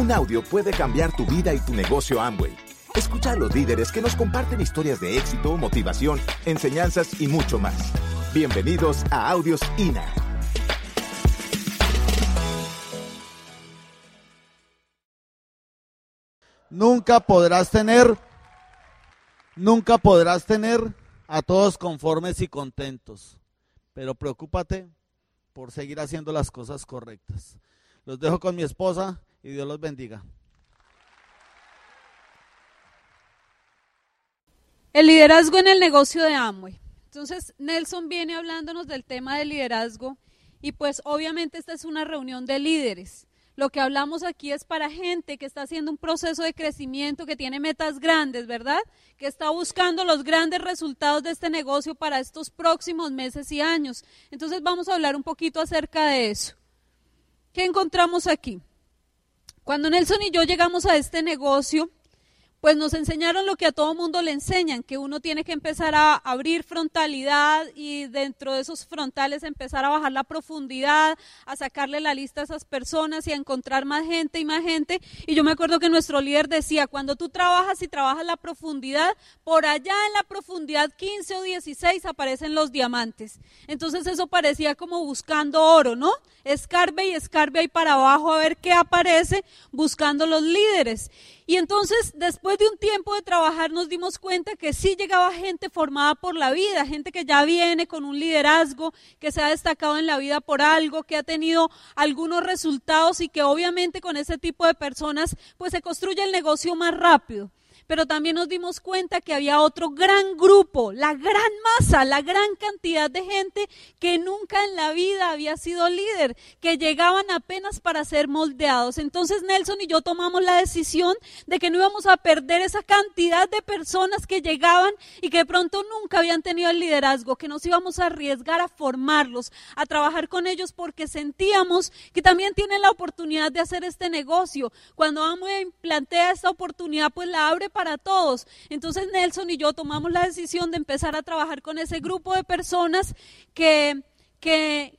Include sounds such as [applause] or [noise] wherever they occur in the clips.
Un audio puede cambiar tu vida y tu negocio Amway. Escucha a los líderes que nos comparten historias de éxito, motivación, enseñanzas y mucho más. Bienvenidos a Audios INA. Nunca podrás tener, nunca podrás tener a todos conformes y contentos, pero preocúpate por seguir haciendo las cosas correctas. Los dejo con mi esposa y Dios los bendiga. El liderazgo en el negocio de Amway. Entonces, Nelson viene hablándonos del tema del liderazgo y pues obviamente esta es una reunión de líderes. Lo que hablamos aquí es para gente que está haciendo un proceso de crecimiento, que tiene metas grandes, ¿verdad? Que está buscando los grandes resultados de este negocio para estos próximos meses y años. Entonces vamos a hablar un poquito acerca de eso. ¿Qué encontramos aquí? Cuando Nelson y yo llegamos a este negocio, pues nos enseñaron lo que a todo mundo le enseñan, que uno tiene que empezar a abrir frontalidad y dentro de esos frontales empezar a bajar la profundidad, a sacarle la lista a esas personas y a encontrar más gente y más gente. Y yo me acuerdo que nuestro líder decía, cuando tú trabajas y trabajas la profundidad, por allá en la profundidad 15 o 16 aparecen los diamantes. Entonces eso parecía como buscando oro, ¿no? Escarbe y escarbe ahí para abajo a ver qué aparece buscando los líderes. Y entonces, después de un tiempo de trabajar, nos dimos cuenta que sí llegaba gente formada por la vida, gente que ya viene con un liderazgo, que se ha destacado en la vida por algo, que ha tenido algunos resultados y que obviamente con ese tipo de personas, pues se construye el negocio más rápido pero también nos dimos cuenta que había otro gran grupo, la gran masa, la gran cantidad de gente que nunca en la vida había sido líder, que llegaban apenas para ser moldeados. Entonces Nelson y yo tomamos la decisión de que no íbamos a perder esa cantidad de personas que llegaban y que de pronto nunca habían tenido el liderazgo, que nos íbamos a arriesgar a formarlos, a trabajar con ellos porque sentíamos que también tienen la oportunidad de hacer este negocio. Cuando vamos a plantea esta oportunidad, pues la abre para para todos. Entonces Nelson y yo tomamos la decisión de empezar a trabajar con ese grupo de personas que, que,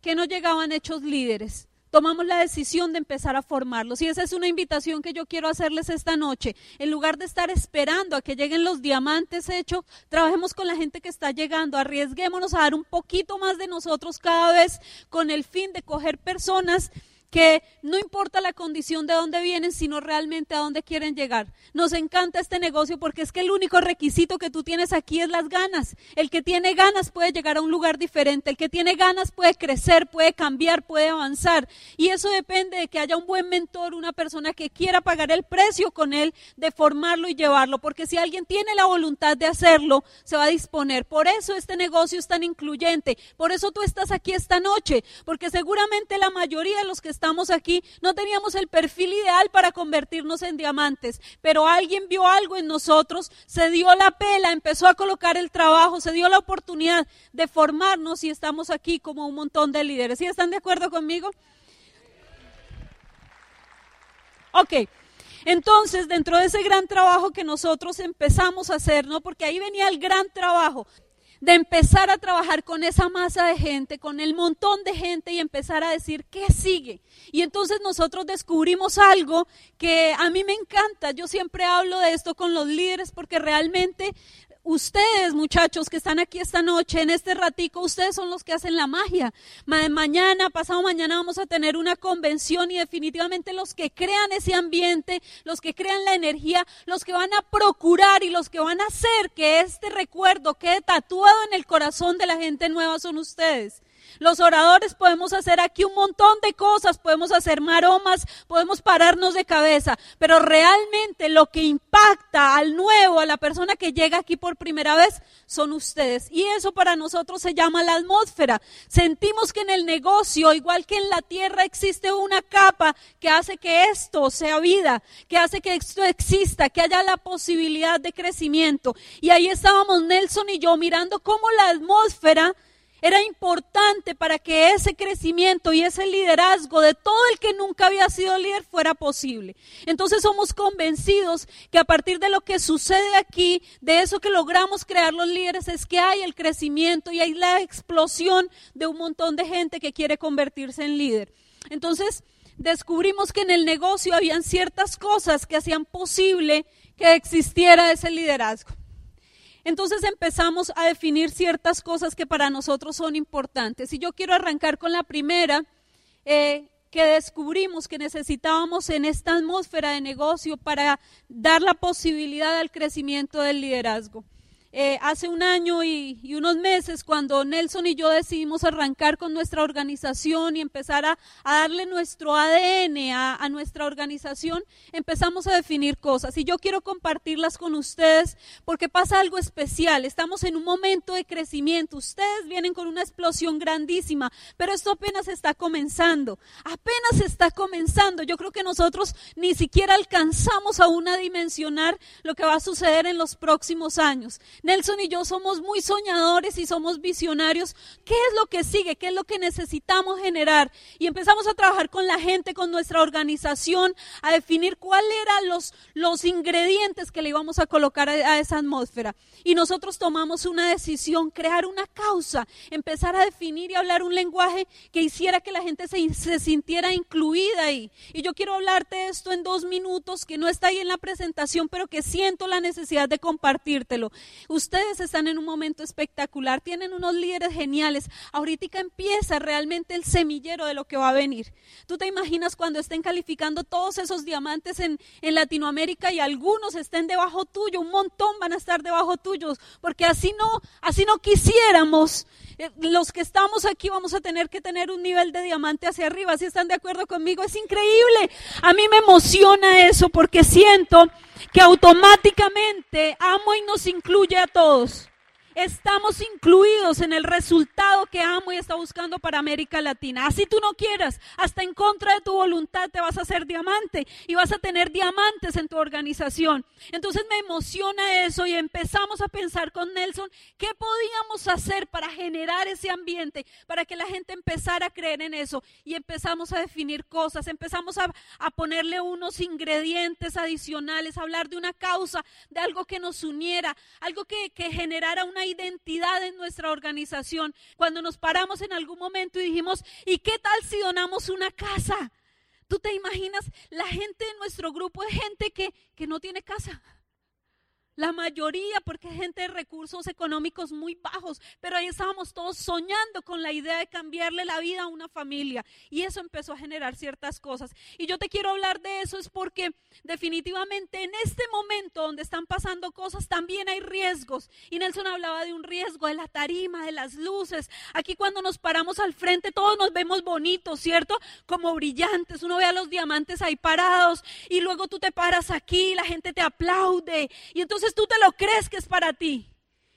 que no llegaban hechos líderes tomamos la decisión de empezar a formarlos. Y esa es una invitación que yo quiero hacerles esta noche. En lugar de estar esperando a que lleguen los diamantes hechos, trabajemos con la gente que está llegando, arriesguémonos a dar un poquito más de nosotros cada vez con el fin de coger personas que no importa la condición de dónde vienen, sino realmente a dónde quieren llegar. Nos encanta este negocio porque es que el único requisito que tú tienes aquí es las ganas. El que tiene ganas puede llegar a un lugar diferente, el que tiene ganas puede crecer, puede cambiar, puede avanzar. Y eso depende de que haya un buen mentor, una persona que quiera pagar el precio con él de formarlo y llevarlo, porque si alguien tiene la voluntad de hacerlo, se va a disponer. Por eso este negocio es tan incluyente, por eso tú estás aquí esta noche, porque seguramente la mayoría de los que estamos aquí, no teníamos el perfil ideal para convertirnos en diamantes, pero alguien vio algo en nosotros, se dio la pela, empezó a colocar el trabajo, se dio la oportunidad de formarnos y estamos aquí como un montón de líderes. ¿Sí están de acuerdo conmigo? Ok. Entonces, dentro de ese gran trabajo que nosotros empezamos a hacer, ¿no? Porque ahí venía el gran trabajo de empezar a trabajar con esa masa de gente, con el montón de gente y empezar a decir qué sigue. Y entonces nosotros descubrimos algo que a mí me encanta. Yo siempre hablo de esto con los líderes porque realmente ustedes, muchachos, que están aquí esta noche, en este ratico, ustedes son los que hacen la magia. Mañana, pasado mañana vamos a tener una convención y definitivamente los que crean ese ambiente, los que crean la energía, los que van a procurar y los que van a hacer que este recuerdo quede tatuado en el corazón de la gente nueva son ustedes. Los oradores podemos hacer aquí un montón de cosas, podemos hacer maromas, podemos pararnos de cabeza, pero realmente lo que impacta al nuevo, a la persona que llega aquí por primera vez, son ustedes. Y eso para nosotros se llama la atmósfera. Sentimos que en el negocio, igual que en la tierra, existe una capa que hace que esto sea vida, que hace que esto exista, que haya la posibilidad de crecimiento. Y ahí estábamos Nelson y yo mirando cómo la atmósfera era importante para que ese crecimiento y ese liderazgo de todo el que nunca había sido líder fuera posible. Entonces somos convencidos que a partir de lo que sucede aquí, de eso que logramos crear los líderes, es que hay el crecimiento y hay la explosión de un montón de gente que quiere convertirse en líder. Entonces, descubrimos que en el negocio habían ciertas cosas que hacían posible que existiera ese liderazgo. Entonces empezamos a definir ciertas cosas que para nosotros son importantes. Y yo quiero arrancar con la primera, eh, que descubrimos que necesitábamos en esta atmósfera de negocio para dar la posibilidad al crecimiento del liderazgo. Eh, hace un año y, unos meses cuando Nelson y yo decidimos arrancar con nuestra organización y empezar a, darle nuestro ADN a, nuestra organización, empezamos a definir cosas. Y yo quiero compartirlas con ustedes porque pasa algo especial. Estamos en un momento de crecimiento. Ustedes vienen con una explosión grandísima, pero esto apenas está comenzando. Apenas está comenzando. Yo creo que nosotros ni siquiera alcanzamos aún a dimensionar lo que va a suceder en los próximos años. Nelson y yo somos muy soñadores y somos visionarios. ¿Qué es lo que sigue? ¿Qué es lo que necesitamos generar? Y empezamos a trabajar con la gente, con nuestra organización, a definir cuáles eran los, los ingredientes que le íbamos a colocar a, esa atmósfera. Y nosotros tomamos una decisión, crear una causa, empezar a definir y hablar un lenguaje que hiciera que la gente se, se sintiera incluida ahí. Y yo quiero hablarte de esto en dos minutos, que no está ahí en la presentación, pero que siento la necesidad de compartírtelo. Ustedes están en un momento espectacular, tienen unos líderes geniales. Ahorita empieza realmente el semillero de lo que va a venir. Tú te imaginas cuando estén calificando todos esos diamantes en, en Latinoamérica y algunos estén debajo tuyo, un montón van a estar debajo tuyos, porque así no, así no quisiéramos. Eh, los que estamos aquí vamos a tener que tener un nivel de diamante hacia arriba. Si están de acuerdo conmigo, es increíble. A mí me emociona eso porque siento que automáticamente amo y nos incluye a todos. Estamos incluidos en el resultado que amo y está buscando para América Latina. Así tú no quieras, hasta en contra de tu voluntad te vas a hacer diamante y vas a tener diamantes en tu organización. Entonces me emociona eso y empezamos a pensar con Nelson qué podíamos hacer para generar ese ambiente, para que la gente empezara a creer en eso. Y empezamos a definir cosas, empezamos a, ponerle unos ingredientes adicionales, a hablar de una causa, de algo que nos uniera, algo que, que generara una identidad en nuestra organización. Cuando nos paramos en algún momento y dijimos, ¿y qué tal si donamos una casa? ¿Tú te imaginas? La gente de nuestro grupo es gente que, que no tiene casa. La mayoría, porque hay gente de recursos económicos muy bajos, pero ahí estábamos todos soñando con la idea de cambiarle la vida a una familia. Y eso empezó a generar ciertas cosas. Y yo te quiero hablar de eso es porque definitivamente en este momento donde están pasando cosas también hay riesgos. Y Nelson hablaba de un riesgo de la tarima, de las luces. Aquí cuando nos paramos al frente todos nos vemos bonitos, ¿cierto? Como brillantes. Uno ve a los diamantes ahí parados y luego tú te paras aquí, la gente te aplaude. Y entonces entonces tú te lo crees que es para ti.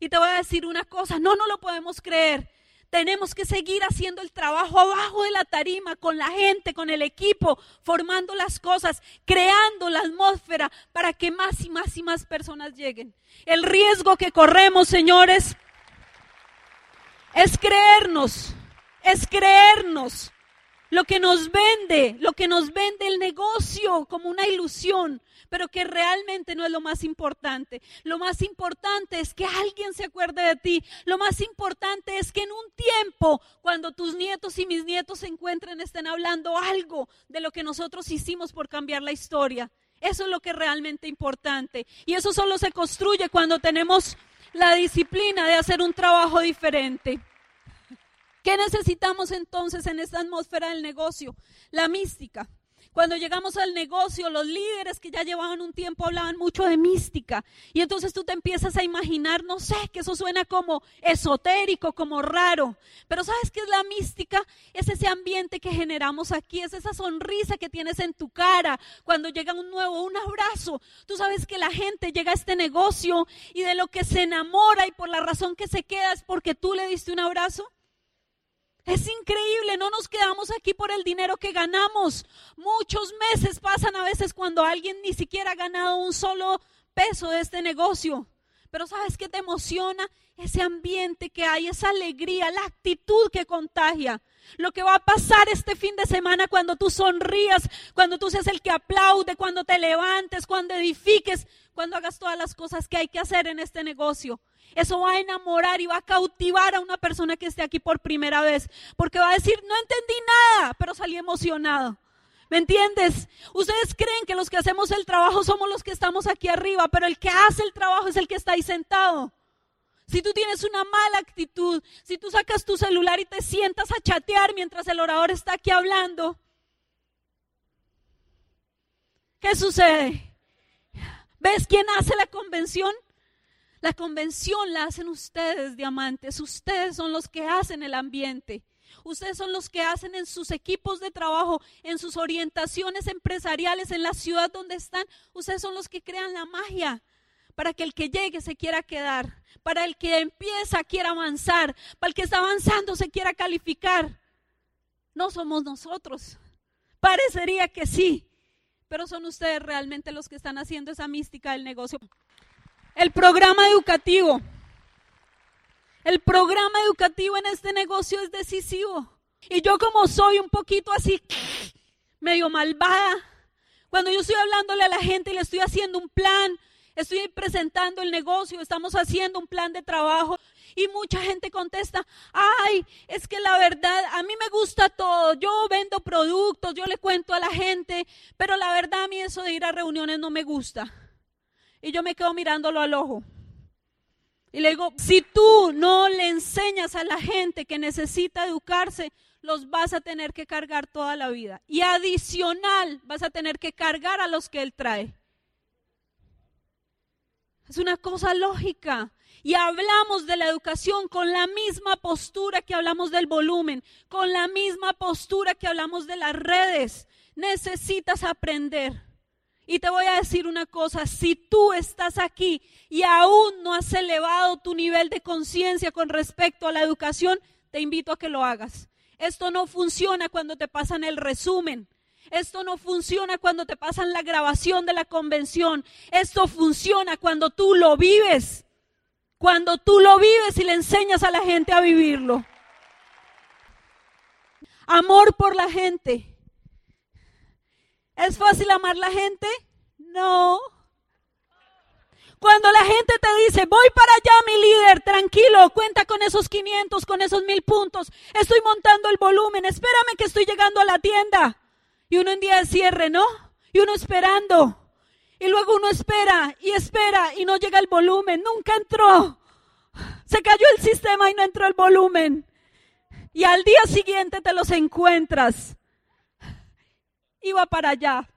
Y te voy a decir una cosa, no, no lo podemos creer. Tenemos que seguir haciendo el trabajo abajo de la tarima, con la gente, con el equipo, formando las cosas, creando la atmósfera para que más y más y más personas lleguen. El riesgo que corremos, señores, es creernos, es creernos lo que nos vende, lo que nos vende el negocio como una ilusión, pero que realmente no es lo más importante. Lo más importante es que alguien se acuerde de ti. Lo más importante es que en un tiempo, cuando tus nietos y mis nietos se encuentren, estén hablando algo de lo que nosotros hicimos por cambiar la historia. Eso es lo que es realmente importante. Y eso solo se construye cuando tenemos la disciplina de hacer un trabajo diferente. ¿Qué necesitamos entonces en esta atmósfera del negocio? La mística. Cuando llegamos al negocio, los líderes que ya llevaban un tiempo hablaban mucho de mística. Y entonces tú te empiezas a imaginar, no sé, que eso suena como esotérico, como raro. Pero ¿sabes qué es la mística? Es ese ambiente que generamos aquí, es esa sonrisa que tienes en tu cara cuando llega un nuevo, un abrazo. Tú sabes que la gente llega a este negocio y de lo que se enamora y por la razón que se queda es porque tú le diste un abrazo. Es increíble, no nos quedamos aquí por el dinero que ganamos. Muchos meses pasan a veces cuando alguien ni siquiera ha ganado un solo peso de este negocio. Pero ¿sabes qué te emociona? Ese ambiente que hay, esa alegría, la actitud que contagia. Lo que va a pasar este fin de semana cuando tú sonrías, cuando tú seas el que aplaude, cuando te levantes, cuando edifiques, cuando hagas todas las cosas que hay que hacer en este negocio. Eso va a enamorar y va a cautivar a una persona que esté aquí por primera vez, porque va a decir, no entendí nada, pero salí emocionado. ¿Me entiendes? Ustedes creen que los que hacemos el trabajo somos los que estamos aquí arriba, pero el que hace el trabajo es el que está ahí sentado. Si tú tienes una mala actitud, si tú sacas tu celular y te sientas a chatear mientras el orador está aquí hablando, ¿qué sucede? ¿Ves quién hace la convención? La convención la hacen ustedes, diamantes. Ustedes son los que hacen el ambiente. Ustedes son los que hacen en sus equipos de trabajo, en sus orientaciones empresariales, en la ciudad donde están. Ustedes son los que crean la magia para que el que llegue se quiera quedar, para el que empieza quiera avanzar, para el que está avanzando se quiera calificar. No somos nosotros. Parecería que sí, pero son ustedes realmente los que están haciendo esa mística del negocio. El programa educativo. El programa educativo en este negocio es decisivo. Y yo como soy un poquito así, medio malvada, cuando yo estoy hablándole a la gente y le estoy haciendo un plan, estoy presentando el negocio, estamos haciendo un plan de trabajo y mucha gente contesta, ay, es que la verdad, a mí me gusta todo, yo vendo productos, yo le cuento a la gente, pero la verdad a mí eso de ir a reuniones no me gusta. Y yo me quedo mirándolo al ojo. Y le digo, si tú no le enseñas a la gente que necesita educarse, los vas a tener que cargar toda la vida. Y adicional, vas a tener que cargar a los que él trae. Es una cosa lógica. Y hablamos de la educación con la misma postura que hablamos del volumen, con la misma postura que hablamos de las redes. Necesitas aprender. Y te voy a decir una cosa, si tú estás aquí y aún no has elevado tu nivel de conciencia con respecto a la educación, te invito a que lo hagas. Esto no funciona cuando te pasan el resumen. Esto no funciona cuando te pasan la grabación de la convención. Esto funciona cuando tú lo vives. Cuando tú lo vives y le enseñas a la gente a vivirlo. Amor por la gente. ¿Es fácil amar la gente? No. Cuando la gente te dice, voy para allá, mi líder, tranquilo, cuenta con esos 500, con esos mil puntos, estoy montando el volumen, espérame que estoy llegando a la tienda. Y uno en día de cierre, ¿no? Y uno esperando. Y luego uno espera y espera y no llega el volumen, nunca entró. Se cayó el sistema y no entró el volumen. Y al día siguiente te los encuentras iba para allá.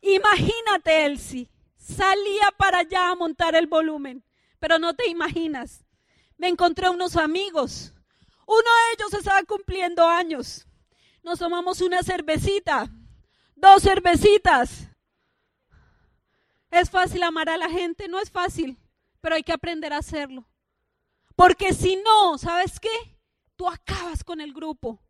Imagínate, Elsie, salía para allá a montar el volumen, pero no te imaginas. Me encontré unos amigos. Uno de ellos estaba cumpliendo años. Nos tomamos una cervecita, dos cervecitas. ¿Es fácil amar a la gente? No es fácil, pero hay que aprender a hacerlo. Porque si no, ¿sabes qué? Tú acabas con el grupo.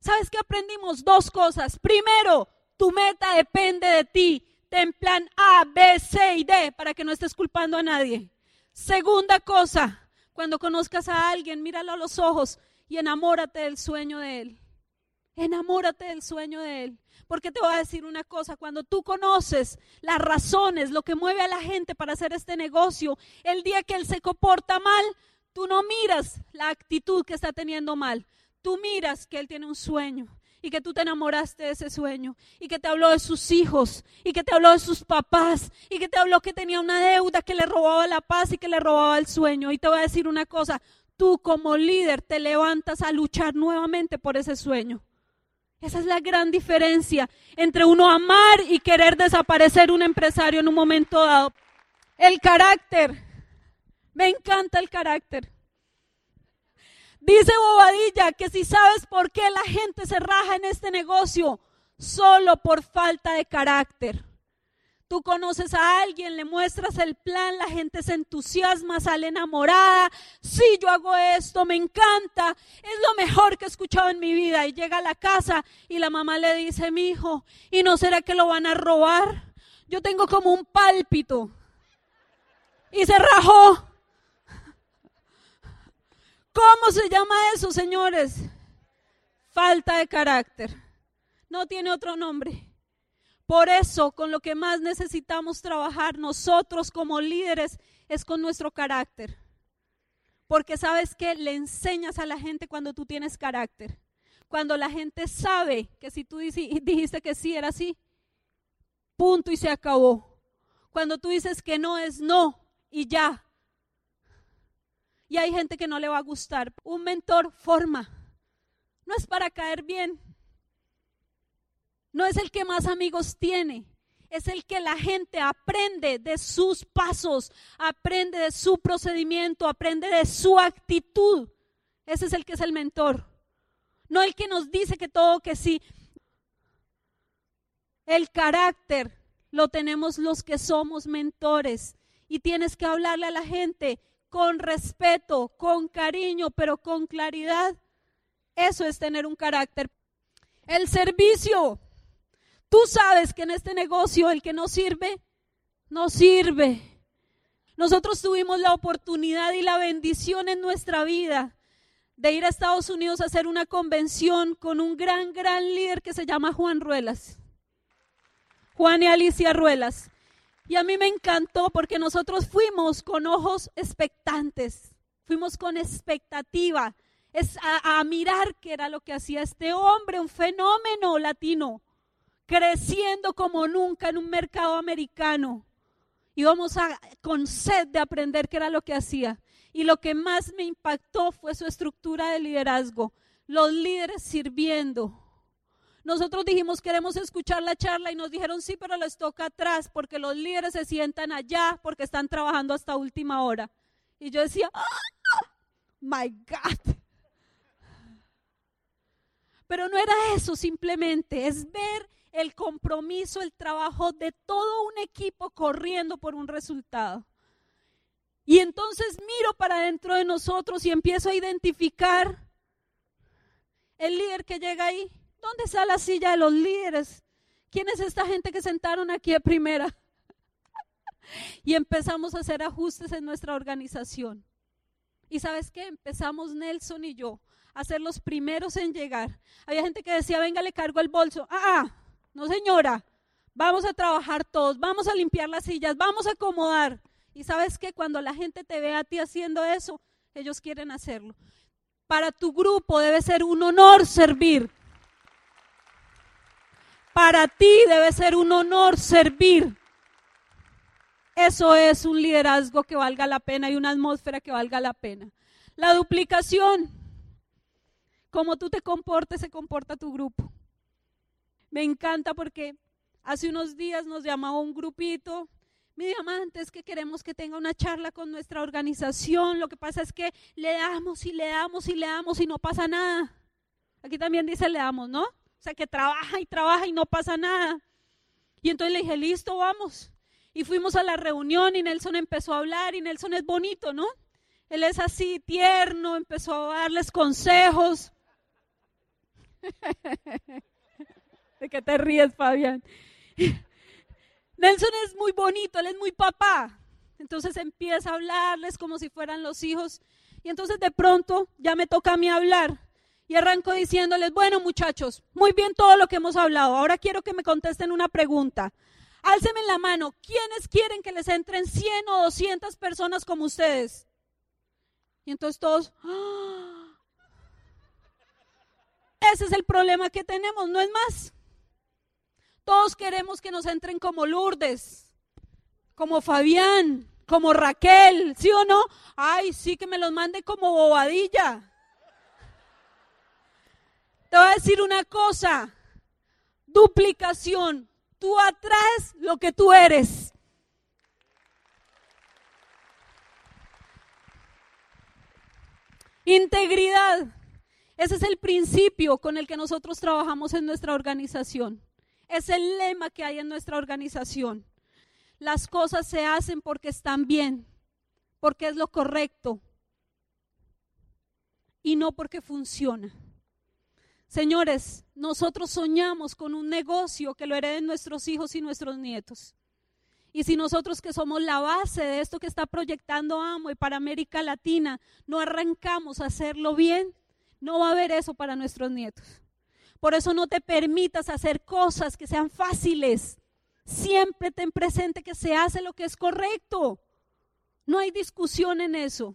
¿Sabes qué aprendimos? Dos cosas. Primero, tu meta depende de ti. Ten plan A, B, C y D para que no estés culpando a nadie. Segunda cosa, cuando conozcas a alguien, míralo a los ojos y enamórate del sueño de él. Enamórate del sueño de él. Porque te voy a decir una cosa, cuando tú conoces las razones, lo que mueve a la gente para hacer este negocio, el día que él se comporta mal, tú no miras la actitud que está teniendo mal, tú miras que Él tiene un sueño y que tú te enamoraste de ese sueño y que te habló de sus hijos y que te habló de sus papás y que te habló que tenía una deuda que le robaba la paz y que le robaba el sueño. Y te voy a decir una cosa, tú como líder te levantas a luchar nuevamente por ese sueño. Esa es la gran diferencia entre uno amar y querer desaparecer un empresario en un momento dado. El carácter. Me encanta el carácter. Dice Bobadilla que si sabes por qué la gente se raja en este negocio, solo por falta de carácter. Tú conoces a alguien, le muestras el plan, la gente se entusiasma, sale enamorada. Sí, yo hago esto, me encanta, es lo mejor que he escuchado en mi vida. Y llega a la casa y la mamá le dice, mi hijo, ¿y no será que lo van a robar? Yo tengo como un pálpito. Y se rajó. ¿Cómo se llama eso, señores? Falta de carácter. No tiene otro nombre. Por eso, con lo que más necesitamos trabajar nosotros como líderes es con nuestro carácter. Porque sabes que le enseñas a la gente cuando tú tienes carácter. Cuando la gente sabe que si tú [laughs] dijiste que sí era así, punto y se acabó. Cuando tú dices que no es no y ya. Y hay gente que no le va a gustar. Un mentor forma. No es para caer bien. No es el que más amigos tiene. Es el que la gente aprende de sus pasos, aprende de su procedimiento, aprende de su actitud. Ese es el que es el mentor. No el que nos dice que todo que sí. El carácter lo tenemos los que somos mentores. Y tienes que hablarle a la gente con respeto, con cariño, pero con claridad. Eso es tener un carácter. El servicio. Tú sabes que en este negocio el que no sirve, no sirve. Nosotros tuvimos la oportunidad y la bendición en nuestra vida de ir a Estados Unidos a hacer una convención con un gran, gran líder que se llama Juan Ruelas. Juan y Alicia Ruelas. Y a mí me encantó porque nosotros fuimos con ojos expectantes, fuimos con expectativa, es a, mirar qué era lo que hacía este hombre, un fenómeno latino, creciendo como nunca en un mercado americano. Íbamos a, con sed de aprender qué era lo que hacía. Y lo que más me impactó fue su estructura de liderazgo, los líderes sirviendo, nosotros dijimos queremos escuchar la charla y nos dijeron sí, pero les toca atrás porque los líderes se sientan allá porque están trabajando hasta última hora. Y yo decía, oh, my God. Pero no era eso simplemente, es ver el compromiso, el trabajo de todo un equipo corriendo por un resultado. Y entonces miro para dentro de nosotros y empiezo a identificar el líder que llega ahí ¿Dónde está la silla de los líderes? ¿Quién es esta gente que sentaron aquí de primera? [laughs] y empezamos a hacer ajustes en nuestra organización. Y sabes qué? Empezamos Nelson y yo a ser los primeros en llegar. Había gente que decía, venga, le cargo el bolso. Ah, ah, no señora, vamos a trabajar todos, vamos a limpiar las sillas, vamos a acomodar. Y sabes qué? Cuando la gente te ve a ti haciendo eso, ellos quieren hacerlo. Para tu grupo debe ser un honor servir. Para ti debe ser un honor servir. Eso es un liderazgo que valga la pena y una atmósfera que valga la pena. La duplicación. Como tú te comportes, se comporta tu grupo. Me encanta porque hace unos días nos llamaba un grupito. Mi diamante es que queremos que tenga una charla con nuestra organización. Lo que pasa es que le damos y le damos y le damos y no pasa nada. Aquí también dice le damos, ¿no? O sea, que trabaja y trabaja y no pasa nada. Y entonces le dije, listo, vamos. Y fuimos a la reunión y Nelson empezó a hablar y Nelson es bonito, ¿no? Él es así tierno, empezó a darles consejos. [laughs] ¿De qué te ríes, Fabián? [laughs] Nelson es muy bonito, él es muy papá. Entonces empieza a hablarles como si fueran los hijos. Y entonces de pronto ya me toca a mí hablar. Y arranco diciéndoles, bueno muchachos, muy bien todo lo que hemos hablado. Ahora quiero que me contesten una pregunta. Álceme la mano. ¿Quiénes quieren que les entren 100 o 200 personas como ustedes? Y entonces todos... ¡ah! Ese es el problema que tenemos, no es más. Todos queremos que nos entren como Lourdes, como Fabián, como Raquel, ¿sí o no? Ay, sí que me los mande como bobadilla. Te voy a decir una cosa, duplicación. Tú atraes lo que tú eres. Integridad. Ese es el principio con el que nosotros trabajamos en nuestra organización. Es el lema que hay en nuestra organización. Las cosas se hacen porque están bien, porque es lo correcto y no porque funciona. Señores, nosotros soñamos con un negocio que lo hereden nuestros hijos y nuestros nietos. Y si nosotros que somos la base de esto que está proyectando Amo y para América Latina, no arrancamos a hacerlo bien, no va a haber eso para nuestros nietos. Por eso no te permitas hacer cosas que sean fáciles. Siempre ten presente que se hace lo que es correcto. No hay discusión en eso.